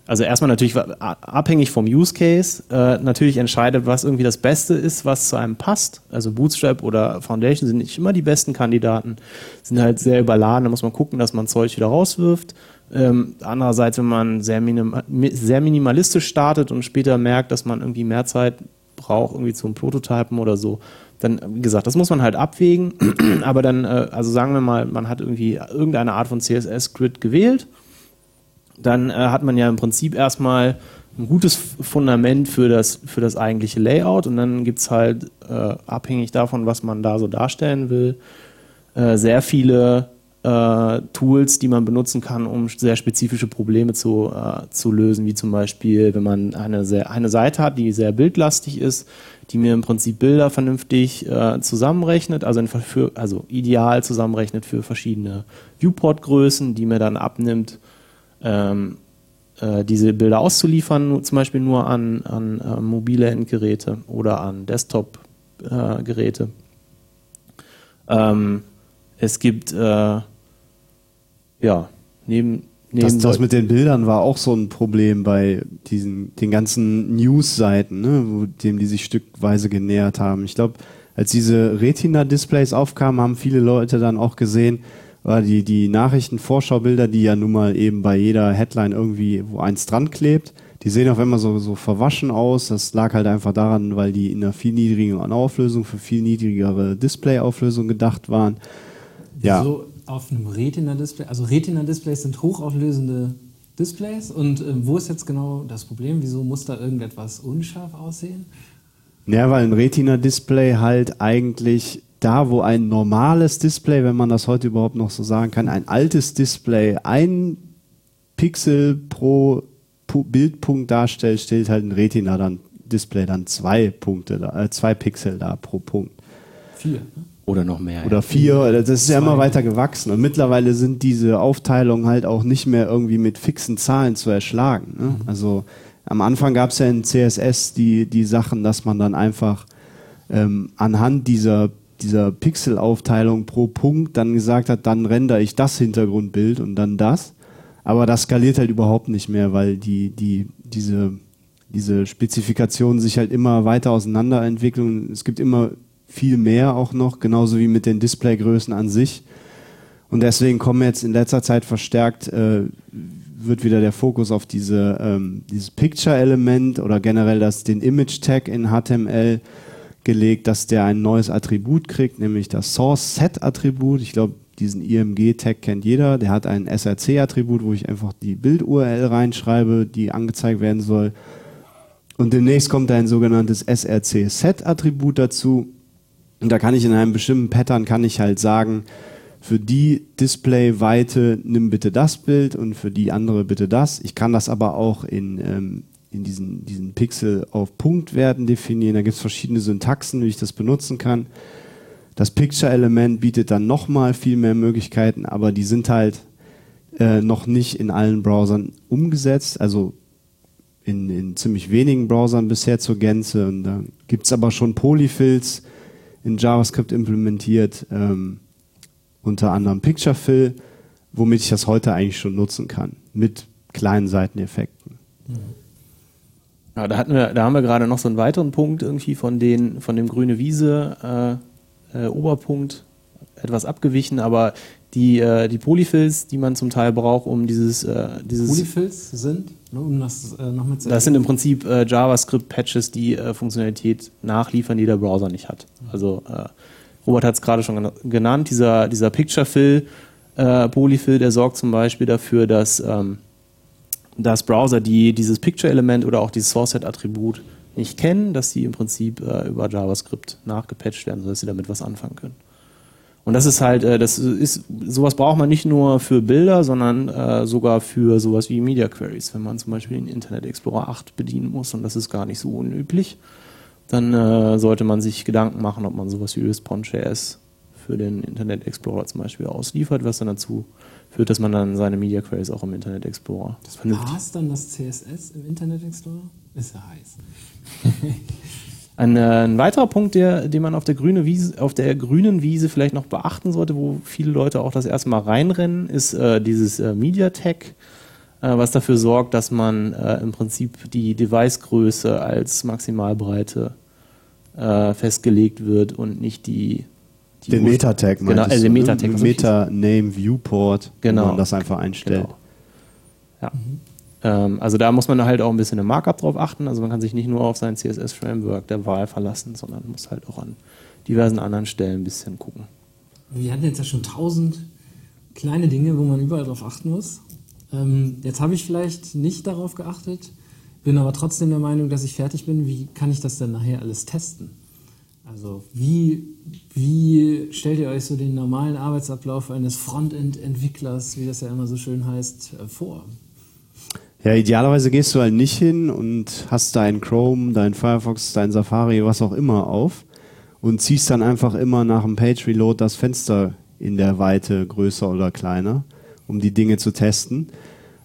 also erstmal natürlich abhängig vom Use Case, äh, natürlich entscheidet, was irgendwie das Beste ist, was zu einem passt. Also Bootstrap oder Foundation sind nicht immer die besten Kandidaten, sind halt sehr überladen, da muss man gucken, dass man Zeug wieder rauswirft. Ähm, andererseits, wenn man sehr, minim sehr minimalistisch startet und später merkt, dass man irgendwie mehr Zeit braucht, irgendwie zum Prototypen oder so, dann, wie gesagt, das muss man halt abwägen. Aber dann, äh, also sagen wir mal, man hat irgendwie irgendeine Art von CSS-Grid gewählt, dann äh, hat man ja im Prinzip erstmal ein gutes Fundament für das, für das eigentliche Layout und dann gibt es halt, äh, abhängig davon, was man da so darstellen will, äh, sehr viele äh, Tools, die man benutzen kann, um sehr spezifische Probleme zu, äh, zu lösen, wie zum Beispiel, wenn man eine, sehr, eine Seite hat, die sehr bildlastig ist, die mir im Prinzip Bilder vernünftig äh, zusammenrechnet, also, für, also ideal zusammenrechnet für verschiedene Viewport-Größen, die mir dann abnimmt, ähm, äh, diese Bilder auszuliefern, zum Beispiel nur an, an äh, mobile Endgeräte oder an Desktop-Geräte. Ähm, es gibt äh, ja, neben, das, das mit den Bildern war auch so ein Problem bei diesen den ganzen News-Seiten, ne, dem die sich stückweise genähert haben. Ich glaube, als diese Retina-Displays aufkamen, haben viele Leute dann auch gesehen, war die, die Nachrichten-Vorschaubilder, die ja nun mal eben bei jeder Headline irgendwie, wo eins dran klebt, die sehen auf einmal so, so verwaschen aus. Das lag halt einfach daran, weil die in einer viel niedrigeren Auflösung für viel niedrigere Display-Auflösung gedacht waren. Ja. So auf einem Retina-Display, also Retina-Displays sind hochauflösende Displays und äh, wo ist jetzt genau das Problem? Wieso muss da irgendetwas unscharf aussehen? Ja, weil ein Retina-Display halt eigentlich da, wo ein normales Display, wenn man das heute überhaupt noch so sagen kann, ein altes Display ein Pixel pro Bildpunkt darstellt, stellt halt ein Retina dann Display dann zwei Punkte, da, äh, zwei Pixel da pro Punkt. Vier. Ne? Oder noch mehr. Oder vier. Das ist ja immer weiter gewachsen. Und mittlerweile sind diese Aufteilungen halt auch nicht mehr irgendwie mit fixen Zahlen zu erschlagen. Ne? Mhm. Also am Anfang gab es ja in CSS die, die Sachen, dass man dann einfach ähm, anhand dieser dieser Pixelaufteilung pro Punkt dann gesagt hat, dann rendere ich das Hintergrundbild und dann das. Aber das skaliert halt überhaupt nicht mehr, weil die, die, diese, diese Spezifikationen sich halt immer weiter auseinanderentwickeln. Es gibt immer viel mehr auch noch, genauso wie mit den Displaygrößen an sich. Und deswegen kommen jetzt in letzter Zeit verstärkt, äh, wird wieder der Fokus auf diese, ähm, dieses Picture-Element oder generell das, den Image-Tag in HTML gelegt, dass der ein neues Attribut kriegt, nämlich das Source-Set-Attribut. Ich glaube, diesen IMG-Tag kennt jeder. Der hat ein SRC-Attribut, wo ich einfach die Bild-URL reinschreibe, die angezeigt werden soll. Und demnächst kommt ein sogenanntes SRC-Set-Attribut dazu. Und da kann ich in einem bestimmten Pattern kann ich halt sagen, für die Display-Weite nimm bitte das Bild und für die andere bitte das. Ich kann das aber auch in ähm, in diesen, diesen Pixel auf Punktwerten definieren. Da gibt es verschiedene Syntaxen, wie ich das benutzen kann. Das Picture-Element bietet dann nochmal viel mehr Möglichkeiten, aber die sind halt äh, noch nicht in allen Browsern umgesetzt, also in, in ziemlich wenigen Browsern bisher zur Gänze. Und da gibt es aber schon Polyfills in JavaScript implementiert, ähm, unter anderem Picture-Fill, womit ich das heute eigentlich schon nutzen kann, mit kleinen Seiteneffekten. Mhm. Ja, da hatten wir, da haben wir gerade noch so einen weiteren Punkt irgendwie von den, von dem grüne Wiese äh, äh, Oberpunkt etwas abgewichen, aber die, äh, die Polyfills, die man zum Teil braucht, um dieses, äh, dieses Polyfills sind, ne, um das äh, noch mit zu Das sind im Prinzip äh, JavaScript-Patches, die äh, Funktionalität nachliefern, die der Browser nicht hat. Also äh, Robert hat es gerade schon genannt, dieser, dieser Picture-Fill, äh, Polyfill, der sorgt zum Beispiel dafür, dass ähm, dass Browser, die dieses Picture-Element oder auch dieses Source-Set-Attribut nicht kennen, dass sie im Prinzip äh, über JavaScript nachgepatcht werden, sodass sie damit was anfangen können. Und das ist halt, äh, das ist, sowas braucht man nicht nur für Bilder, sondern äh, sogar für sowas wie Media Queries. Wenn man zum Beispiel den Internet Explorer 8 bedienen muss, und das ist gar nicht so unüblich, dann äh, sollte man sich Gedanken machen, ob man sowas wie Response.js für den Internet Explorer zum Beispiel ausliefert, was dann dazu führt, dass man dann seine Media Queries auch im Internet Explorer. Das vernünftig. dann das CSS im Internet Explorer? Ist ja heiß. Ein, äh, ein, weiterer Punkt, der, den man auf der, grüne Wiese, auf der grünen Wiese vielleicht noch beachten sollte, wo viele Leute auch das erste Mal reinrennen, ist äh, dieses äh, Media Tag, äh, was dafür sorgt, dass man äh, im Prinzip die Devicegröße als Maximalbreite äh, festgelegt wird und nicht die den Meta-Tag genau, also den Meta-Tag. Ne? Meta-Name-Viewport, genau. wo man das einfach einstellt. Genau. Ja. Mhm. Ähm, also da muss man halt auch ein bisschen im Markup drauf achten. Also man kann sich nicht nur auf sein CSS-Framework der Wahl verlassen, sondern muss halt auch an diversen anderen Stellen ein bisschen gucken. Wir hatten jetzt ja schon tausend kleine Dinge, wo man überall drauf achten muss. Ähm, jetzt habe ich vielleicht nicht darauf geachtet, bin aber trotzdem der Meinung, dass ich fertig bin. Wie kann ich das denn nachher alles testen? Also wie, wie stellt ihr euch so den normalen Arbeitsablauf eines Frontend-Entwicklers, wie das ja immer so schön heißt, äh, vor? Ja, idealerweise gehst du halt nicht hin und hast deinen Chrome, deinen Firefox, dein Safari, was auch immer auf und ziehst dann einfach immer nach dem Page Reload das Fenster in der Weite größer oder kleiner, um die Dinge zu testen.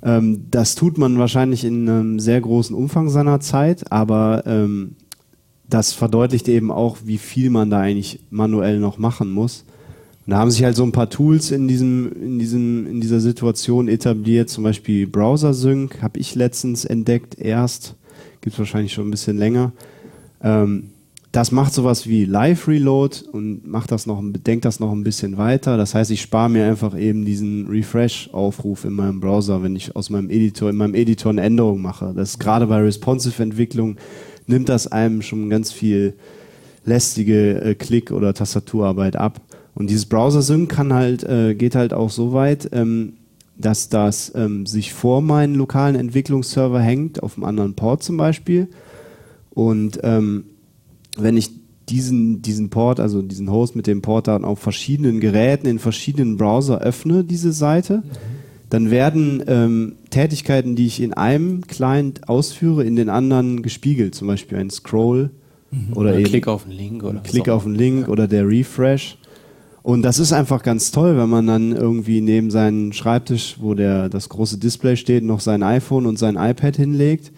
Ähm, das tut man wahrscheinlich in einem sehr großen Umfang seiner Zeit, aber ähm, das verdeutlicht eben auch, wie viel man da eigentlich manuell noch machen muss. Und da haben sich halt so ein paar Tools in diesem, in diesem, in dieser Situation etabliert. Zum Beispiel Browser Sync habe ich letztens entdeckt erst. Gibt es wahrscheinlich schon ein bisschen länger. Ähm, das macht sowas wie Live Reload und macht das noch, denkt das noch ein bisschen weiter. Das heißt, ich spare mir einfach eben diesen Refresh-Aufruf in meinem Browser, wenn ich aus meinem Editor, in meinem Editor eine Änderung mache. Das ist gerade bei Responsive-Entwicklung nimmt das einem schon ganz viel lästige äh, Klick- oder Tastaturarbeit ab. Und dieses Browser-Sync kann halt, äh, geht halt auch so weit, ähm, dass das ähm, sich vor meinen lokalen Entwicklungsserver hängt, auf einem anderen Port zum Beispiel. Und ähm, wenn ich diesen, diesen Port, also diesen Host mit dem Port dann auf verschiedenen Geräten, in verschiedenen Browser öffne, diese Seite, mhm. dann werden ähm, Tätigkeiten, die ich in einem Client ausführe, in den anderen gespiegelt. Zum Beispiel ein Scroll mhm. oder, oder Klick auf den Link oder Klick so. auf den Link ja. oder der Refresh. Und das ist einfach ganz toll, wenn man dann irgendwie neben seinen Schreibtisch, wo der, das große Display steht, noch sein iPhone und sein iPad hinlegt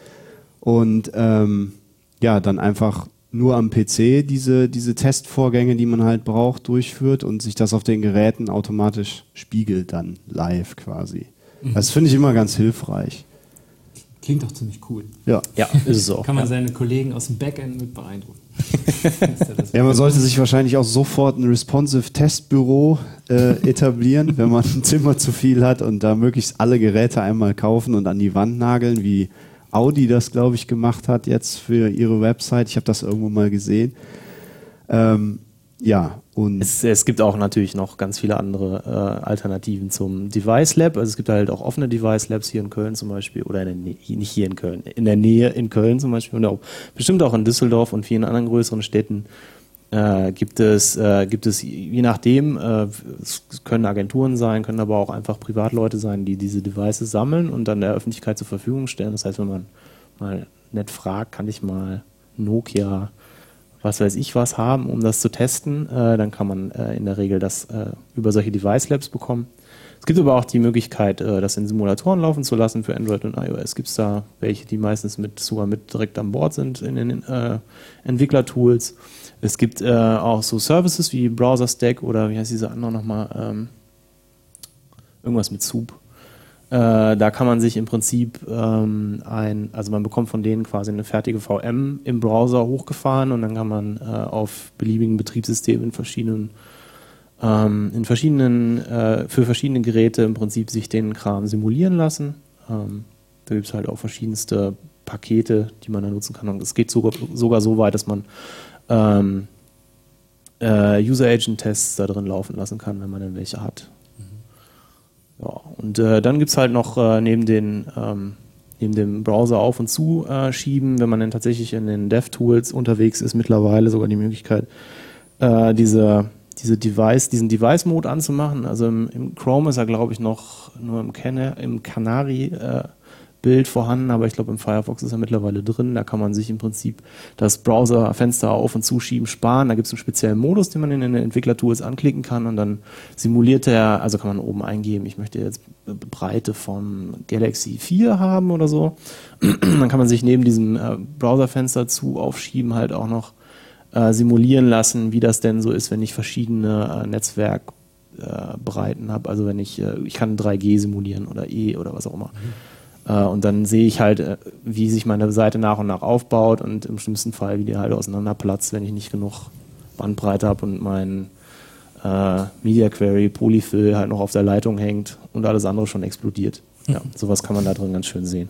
und ähm, ja, dann einfach nur am PC diese, diese Testvorgänge, die man halt braucht, durchführt und sich das auf den Geräten automatisch spiegelt dann live quasi. Mhm. Das finde ich immer ganz hilfreich. Klingt doch ziemlich cool. Ja, ja ist es auch. Kann man seine Kollegen aus dem Backend mit beeindrucken. ja, man sollte sich wahrscheinlich auch sofort ein responsive Testbüro äh, etablieren, wenn man ein Zimmer zu viel hat und da möglichst alle Geräte einmal kaufen und an die Wand nageln, wie Audi das, glaube ich, gemacht hat jetzt für ihre Website. Ich habe das irgendwo mal gesehen. Ähm, ja, und. Es, es, gibt auch natürlich noch ganz viele andere äh, Alternativen zum Device Lab. Also es gibt halt auch offene Device Labs hier in Köln zum Beispiel oder in der Nähe, nicht hier in Köln, in der Nähe in Köln zum Beispiel und auch bestimmt auch in Düsseldorf und vielen anderen größeren Städten äh, gibt es, äh, gibt es je nachdem, äh, es können Agenturen sein, können aber auch einfach Privatleute sein, die diese Devices sammeln und dann der Öffentlichkeit zur Verfügung stellen. Das heißt, wenn man mal nett fragt, kann ich mal Nokia, was weiß ich was haben, um das zu testen, äh, dann kann man äh, in der Regel das äh, über solche Device Labs bekommen. Es gibt aber auch die Möglichkeit, das in Simulatoren laufen zu lassen für Android und iOS. Gibt es da welche, die meistens mit sogar mit direkt an Bord sind in den Entwicklertools. Es gibt äh, auch so Services wie Browser Stack oder wie heißt diese andere nochmal? Ähm, irgendwas mit Soup. Äh, da kann man sich im Prinzip ähm, ein, also man bekommt von denen quasi eine fertige VM im Browser hochgefahren und dann kann man äh, auf beliebigen Betriebssystemen in verschiedenen, ähm, in verschiedenen, äh, für verschiedene Geräte im Prinzip sich den Kram simulieren lassen. Ähm, da gibt es halt auch verschiedenste Pakete, die man da nutzen kann. Und es geht sogar, sogar so weit, dass man ähm, äh, User-Agent-Tests da drin laufen lassen kann, wenn man denn welche hat. Ja, und äh, dann gibt es halt noch äh, neben, den, ähm, neben dem Browser auf und zu äh, schieben, wenn man dann tatsächlich in den DevTools unterwegs ist, mittlerweile sogar die Möglichkeit, äh, diese, diese Device, diesen Device-Mode anzumachen. Also im, im, Chrome ist er, glaube ich, noch nur im, Can im Canary äh, Bild vorhanden, aber ich glaube im Firefox ist er mittlerweile drin. Da kann man sich im Prinzip das Browserfenster auf und zuschieben sparen. Da gibt es einen speziellen Modus, den man in den Entwicklertools anklicken kann und dann simuliert er, also kann man oben eingeben, ich möchte jetzt Breite von Galaxy 4 haben oder so. dann kann man sich neben diesem äh, Browserfenster zu aufschieben halt auch noch äh, simulieren lassen, wie das denn so ist, wenn ich verschiedene äh, Netzwerkbreiten habe. Also wenn ich, äh, ich kann 3G simulieren oder E oder was auch immer. Mhm äh, und dann sehe ich halt, äh, wie sich meine Seite nach und nach aufbaut und im schlimmsten Fall, wie die halt auseinanderplatzt, wenn ich nicht genug Bandbreite habe und mein äh, Media Query Polyfill halt noch auf der Leitung hängt und alles andere schon explodiert. Ja, sowas kann man da drin ganz schön sehen.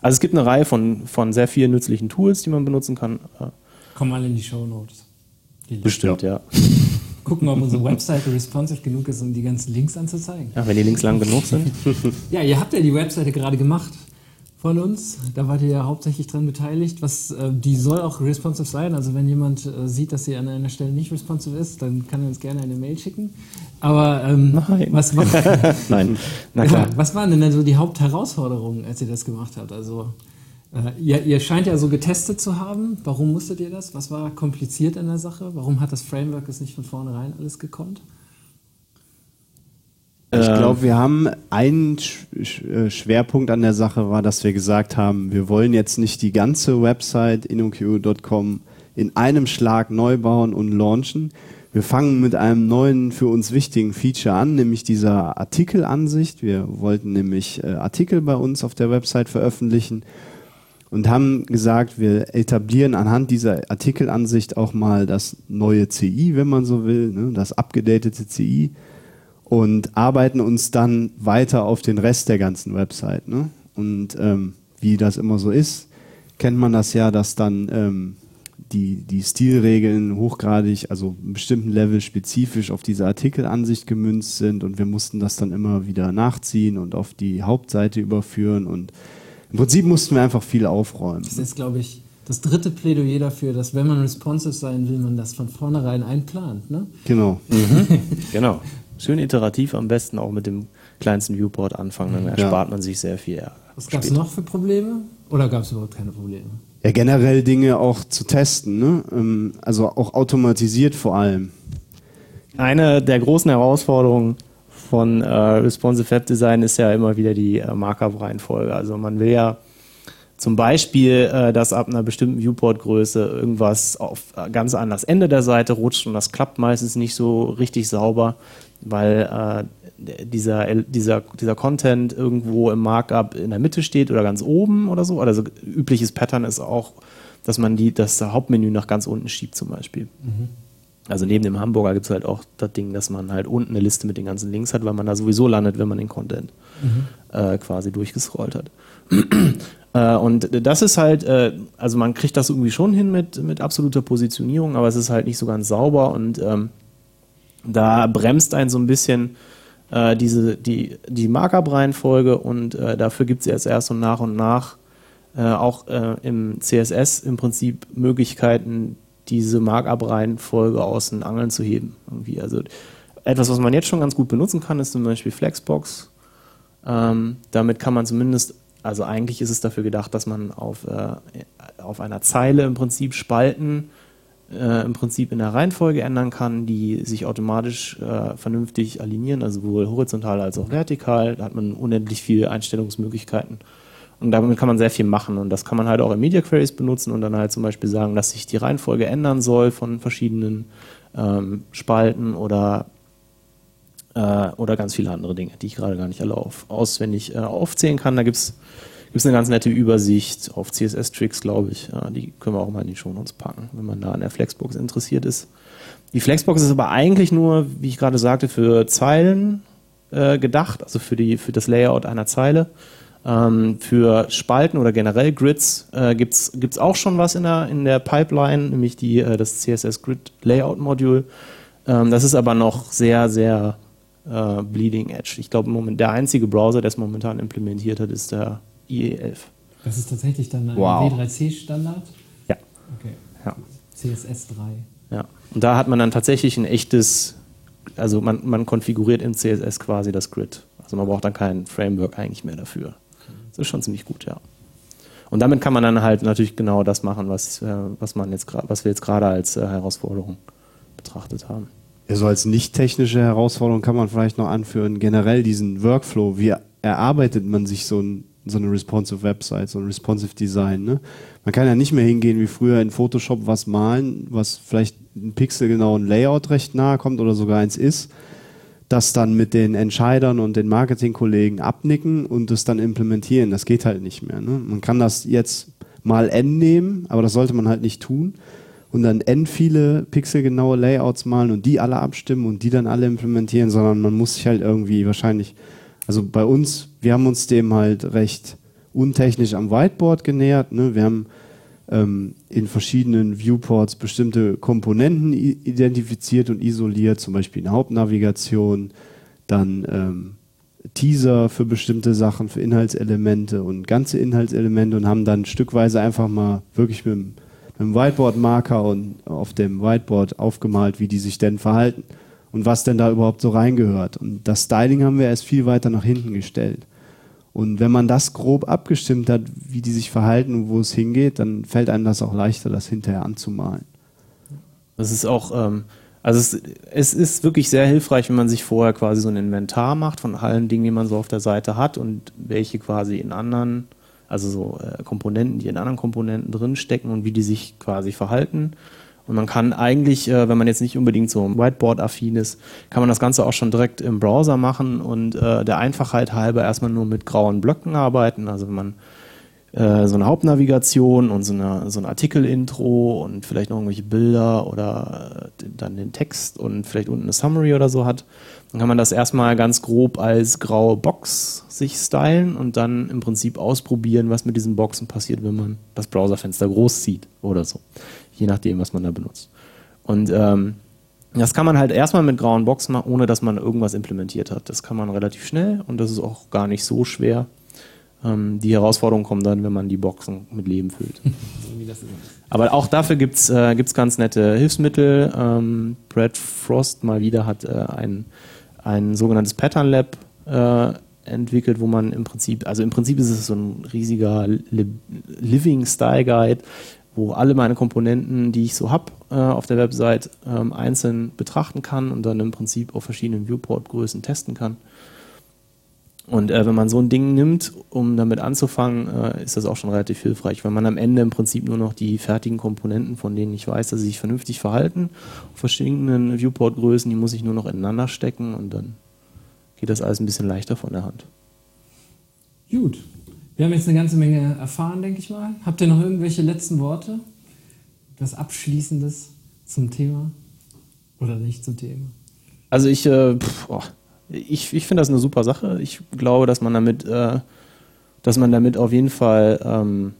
Also es gibt eine Reihe von, von sehr vielen nützlichen Tools, die man benutzen kann. Kommen alle in die Show Notes. Bestimmt, ja gucken, ob unsere Webseite responsive genug ist, um die ganzen Links anzuzeigen. Ja, wenn die Links lang genug sind. ja, ihr habt ja die Webseite gerade gemacht von uns. Da wart ihr ja hauptsächlich dran beteiligt. Was, äh, die soll auch responsive sein. Also wenn jemand äh, sieht, dass sie an einer Stelle nicht responsive ist, dann kann er uns gerne eine Mail schicken. Aber ähm, Nein. Was, war, Nein. Na klar. was waren denn dann so die Hauptherausforderungen, als ihr das gemacht habt? Also äh, ihr, ihr, scheint ja so getestet zu haben. Warum musstet ihr das? Was war kompliziert in der Sache? Warum hat das Framework es nicht von vornherein alles gekonnt? Ich ähm. glaube, wir haben einen äh, Schwerpunkt an der Sache war, dass wir gesagt haben, wir wollen jetzt nicht die ganze Website inoq.com in einem Schlag neu bauen und launchen, Wir fangen mit einem neuen, für uns wichtigen Feature an, nämlich dieser Artikelansicht. Wir wollten nämlich äh, Artikel bei uns auf der Website veröffentlichen und haben gesagt, wir etablieren anhand dieser Artikelansicht auch mal das neue CI, wenn man so will, ne, das abgedatete CI und arbeiten uns dann weiter auf den Rest der ganzen Website. Ne? Und ähm, wie das immer so ist, kennt man das ja, dass dann ähm, die, die Stilregeln hochgradig, also einem bestimmten Level spezifisch auf diese Artikelansicht gemünzt sind und wir mussten das dann immer wieder nachziehen und auf die Hauptseite überführen und im Prinzip mussten wir einfach viel aufräumen. Das ist, glaube ich, das dritte Plädoyer dafür, dass wenn man responsive sein will, man das von vornherein einplant. Ne? Genau. Mhm. genau. Schön iterativ, am besten auch mit dem kleinsten Viewport anfangen, dann erspart ja. man sich sehr viel. Was gab es noch für Probleme? Oder gab es überhaupt keine Probleme? Ja, generell Dinge auch zu testen, ne? Ähm, also auch automatisiert vor allem. Eine der großen Herausforderungen von äh, Responsive Web Design ist ja immer wieder die äh, Markup-Reihenfolge. Also man will ja zum Beispiel, äh, dass ab einer bestimmten Viewport-Größe irgendwas auf äh, ganz an das Ende der Seite rutscht und das klappt meistens nicht so richtig sauber, weil äh, dieser, dieser, dieser Content irgendwo im Markup in der Mitte steht oder ganz oben oder so. Also übliches Pattern ist auch, dass man die, das Hauptmenü nach ganz unten schiebt zum Beispiel. Mhm. Also neben dem Hamburger gibt es halt auch das Ding, dass man halt unten eine Liste mit den ganzen Links hat, weil man da sowieso landet, wenn man den Content mhm. äh, quasi durchgescrollt hat. äh, und das ist halt, äh, also man kriegt das irgendwie schon hin mit, mit absoluter Positionierung, aber es ist halt nicht so ganz sauber und ähm, da bremst einen so ein bisschen äh, diese, die, die Markup-Reihenfolge und dafür gibt es jetzt erst so nach und nach auch im CSS im Prinzip Möglichkeiten, diese Markup-Reihenfolge aus den Angeln zu heben. Irgendwie. Also etwas, was man jetzt schon ganz gut benutzen kann, ist zum Beispiel Flexbox. Ähm, damit kann man zumindest, also eigentlich ist es dafür gedacht, dass man auf, äh, auf einer Zeile im Prinzip Spalten äh, im Prinzip in der Reihenfolge ändern kann, die sich automatisch äh, vernünftig alignieren, also sowohl horizontal als auch vertikal. Da hat man unendlich viele Einstellungsmöglichkeiten. Und damit kann man sehr viel machen. Und das kann man halt auch in Media Queries benutzen und dann halt zum Beispiel sagen, dass sich die Reihenfolge ändern soll von verschiedenen ähm, Spalten oder, äh, oder ganz viele andere Dinge, die ich gerade gar nicht alle auf, auswendig äh, aufzählen kann. Da gibt es eine ganz nette Übersicht auf CSS-Tricks, glaube ich. Ja, die können wir auch mal in die Show Notes packen, wenn man da an der Flexbox interessiert ist. Die Flexbox ist aber eigentlich nur, wie ich gerade sagte, für Zeilen äh, gedacht, also für, die, für das Layout einer Zeile. Ähm, für Spalten oder generell Grids äh, gibt es auch schon was in der, in der Pipeline, nämlich die, äh, das CSS Grid Layout Module. Ähm, das ist aber noch sehr, sehr äh, bleeding edge. Ich glaube, der einzige Browser, der es momentan implementiert hat, ist der IE11. Das ist tatsächlich dann ein wow. W3C-Standard? Ja. Okay. Ja. CSS 3. Ja. Und da hat man dann tatsächlich ein echtes, also man, man konfiguriert in CSS quasi das Grid. Also man braucht dann kein Framework eigentlich mehr dafür. Das ist schon ziemlich gut, ja. Und damit kann man dann halt natürlich genau das machen, was, äh, was, man jetzt, was wir jetzt gerade als äh, Herausforderung betrachtet haben. Also als nicht technische Herausforderung kann man vielleicht noch anführen, generell diesen Workflow, wie erarbeitet man sich so, ein, so eine responsive Website, so ein responsive Design. Ne? Man kann ja nicht mehr hingehen wie früher in Photoshop was malen, was vielleicht ein pixelgenauen Layout recht nahe kommt oder sogar eins ist, das dann mit den Entscheidern und den Marketingkollegen abnicken und es dann implementieren. Das geht halt nicht mehr. Ne? Man kann das jetzt mal n nehmen, aber das sollte man halt nicht tun. Und dann n viele pixelgenaue Layouts malen und die alle abstimmen und die dann alle implementieren, sondern man muss sich halt irgendwie wahrscheinlich, also bei uns, wir haben uns dem halt recht untechnisch am Whiteboard genähert. Ne? Wir haben ähm, in verschiedenen Viewports bestimmte Komponenten identifiziert und isoliert, zum Beispiel eine Hauptnavigation, dann ähm, Teaser für bestimmte Sachen, für Inhaltselemente und ganze Inhaltselemente und haben dann stückweise einfach mal wirklich mit, mit einem Whiteboard-Marker und auf dem Whiteboard aufgemalt, wie die sich denn verhalten und was denn da überhaupt so reingehört. Und das Styling haben wir erst viel weiter nach hinten gestellt. Und wenn man das grob abgestimmt hat, wie die sich verhalten und wo es hingeht, dann fällt einem das auch leichter, das hinterher anzumalen. Das ist auch, ähm, also es, es, ist wirklich sehr hilfreich, wenn man sich vorher quasi so ein Inventar macht von allen Dingen, die man so auf der Seite hat und welche quasi in anderen, also so äh, Komponenten, die in anderen Komponenten drinstecken und wie die sich quasi verhalten. Und man kann eigentlich, äh, wenn man jetzt nicht unbedingt so Whiteboard-affin ist, kann man das Ganze auch schon direkt im Browser machen und äh, der Einfachheit halber erstmal nur mit grauen Blöcken arbeiten. Also wenn man äh, so eine Hauptnavigation und so, eine, so ein Artikel-Intro und vielleicht noch irgendwelche Bilder oder äh, dann den Text und vielleicht unten eine Summary oder so hat, dann kann man das erstmal ganz grob als graue Box sich stylen und dann im Prinzip ausprobieren, was mit diesen Boxen passiert, wenn man das Browserfenster groß zieht oder so. Je nachdem, was man da benutzt. Und ähm, das kann man halt erstmal mit grauen Boxen machen, ohne dass man irgendwas implementiert hat. Das kann man relativ schnell und das ist auch gar nicht so schwer. Ähm, die Herausforderung kommt dann, wenn man die Boxen mit Leben füllt. Aber auch dafür gibt es äh, gibt's ganz nette Hilfsmittel. Ähm, Brad Frost mal wieder hat äh, ein, ein sogenanntes Pattern Lab äh, entwickelt, wo man im Prinzip, also im Prinzip ist es so ein riesiger Li Living Style Guide, wo alle meine Komponenten, die ich so habe äh, auf der Website, ähm, einzeln betrachten kann und dann im Prinzip auf verschiedenen Viewport-Größen testen kann. Und äh, wenn man so ein Ding nimmt, um damit anzufangen, äh, ist das auch schon relativ hilfreich, weil man am Ende im Prinzip nur noch die fertigen Komponenten, von denen ich weiß, dass sie sich vernünftig verhalten, auf verschiedenen Viewport-Größen, die muss ich nur noch ineinander stecken und dann geht das alles ein bisschen leichter von der Hand. Gut. Wir haben jetzt eine ganze Menge erfahren, denke ich mal. Habt ihr noch irgendwelche letzten Worte? Was Abschließendes zum Thema? Oder nicht zum Thema? Also ich, äh, oh ich, ich finde das eine super Sache. Ich glaube, dass man damit, äh, dass man damit auf jeden Fall ähm,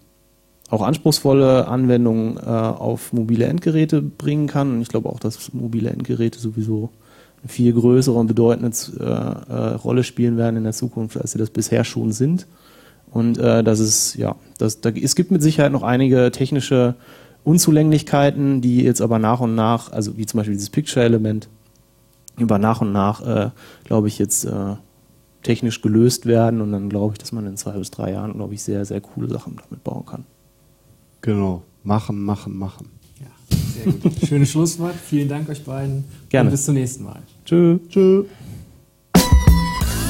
auch anspruchsvolle Anwendungen äh, auf mobile Endgeräte bringen kann. Und ich glaube auch, dass mobile Endgeräte sowieso eine viel größere und bedeutende äh, äh, Rolle spielen werden in der Zukunft, als sie das bisher schon sind. Und äh, das ist, ja, das, da, es gibt mit Sicherheit noch einige technische Unzulänglichkeiten, die jetzt aber nach und nach, also wie zum Beispiel dieses Picture-Element, über nach und nach, äh, glaube ich, jetzt äh, technisch gelöst werden und dann glaube ich, dass man in zwei bis drei Jahren, glaube ich, sehr, sehr coole Sachen damit bauen kann. Genau. Machen, machen, machen. Ja, sehr gut. Schönes Schlusswort. Vielen Dank euch beiden. Gerne. Und bis zum nächsten Mal. Tschö. Tschö.